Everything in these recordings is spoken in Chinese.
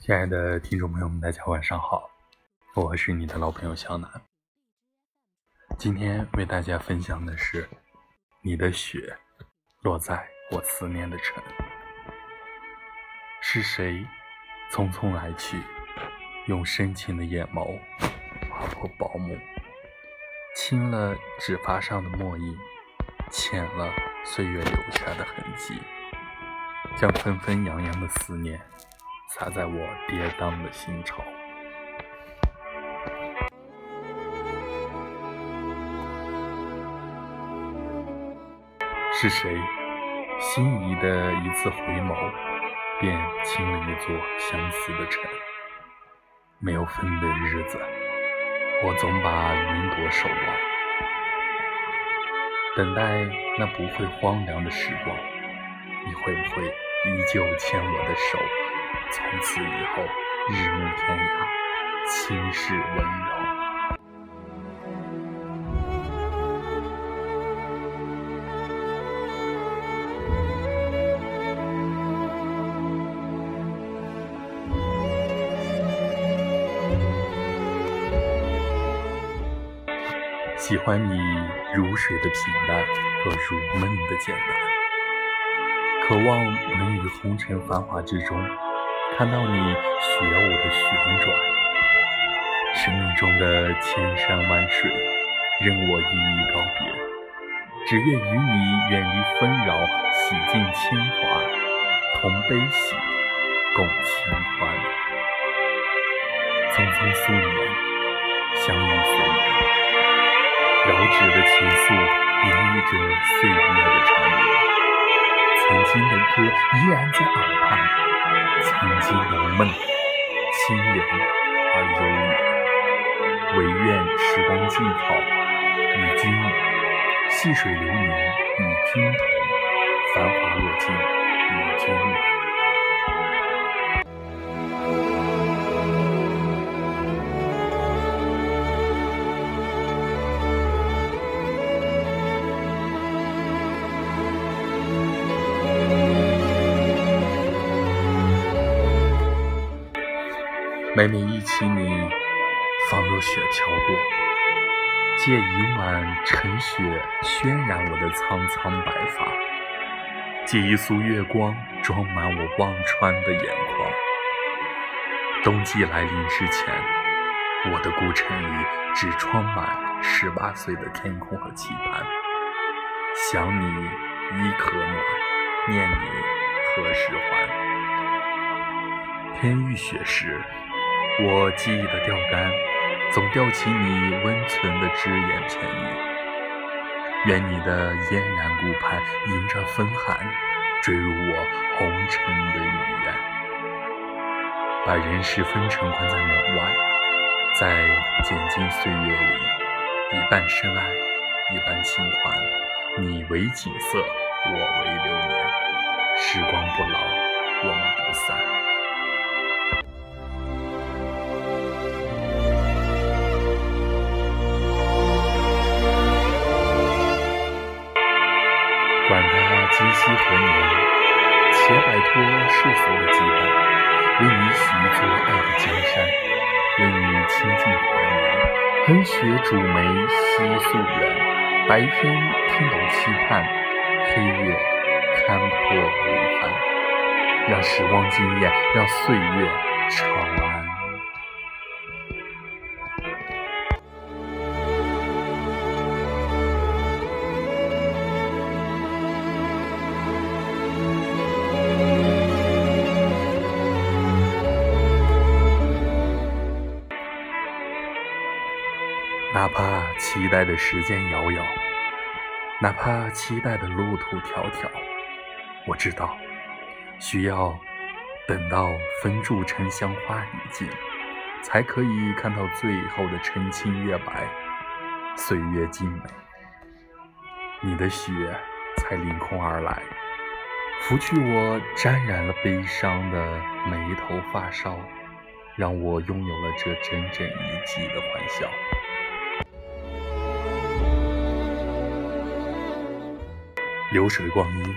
亲爱的听众朋友们，大家晚上好，我是你的老朋友小南。今天为大家分享的是：你的雪落在我思念的城，是谁匆匆来去，用深情的眼眸划破薄暮，轻了指发上的墨印，浅了岁月留下的痕迹，将纷纷扬扬的思念。洒在我跌宕的心潮。是谁心仪的一次回眸，便倾了一座相思的城？没有风的日子，我总把云朵守望，等待那不会荒凉的时光。你会不会依旧牵我的手？从此以后，日暮天涯，心事温柔。喜欢你如水的平淡和如梦的简单，渴望能于红尘繁华之中。看到你学我的旋转，生命中的千山万水，任我一一告别，只愿与你远离纷扰，洗尽铅华，同悲喜，共清欢。匆匆数年，相遇岁月，遥指的情愫，洋溢着岁月的长流。曾经的歌，依然在耳畔。曾经的梦，清凉而忧郁。唯愿时光静好，与君细水流年，与君同；每每忆起你，仿若雪飘过，借一晚晨雪渲染我的苍苍白发，借一束月光装满我望穿的眼眶。冬季来临之前，我的孤城里只装满十八岁的天空和期盼。想你衣可暖，念你何时还？天欲雪时。我记忆的钓竿，总钓起你温存的只言片语。愿你的嫣然顾盼，迎着风寒，坠入我红尘的雨燕。把人世风尘关在门外，在渐进岁月里，一半深爱，一半轻欢。你为景色，我为流年，时光不老，我们不散。今夕何年？且摆脱世俗的羁绊，为你许一座爱的江山，为你倾尽华年。横雪煮梅惜素远，白天听懂期盼，黑夜看破离帆。让时光惊艳，让岁月长安。哪怕期待的时间遥遥，哪怕期待的路途迢迢，我知道，需要等到风住沉香花已尽，才可以看到最后的澄清月白，岁月静美。你的雪才凌空而来，拂去我沾染了悲伤的眉头发梢，让我拥有了这整整一季的欢笑。流水光阴，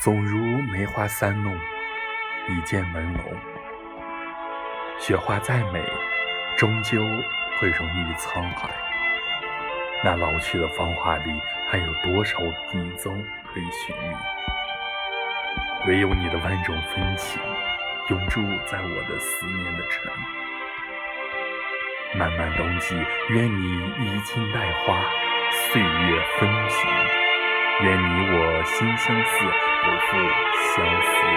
总如梅花三弄，一见朦胧。雪花再美，终究会溶于沧海。那老去的芳华里，还有多少影踪可以寻觅？唯有你的万种风情，永驻在我的思念的城。漫漫冬季，愿你衣襟带花，岁月风行。愿你我心相似，不负相思。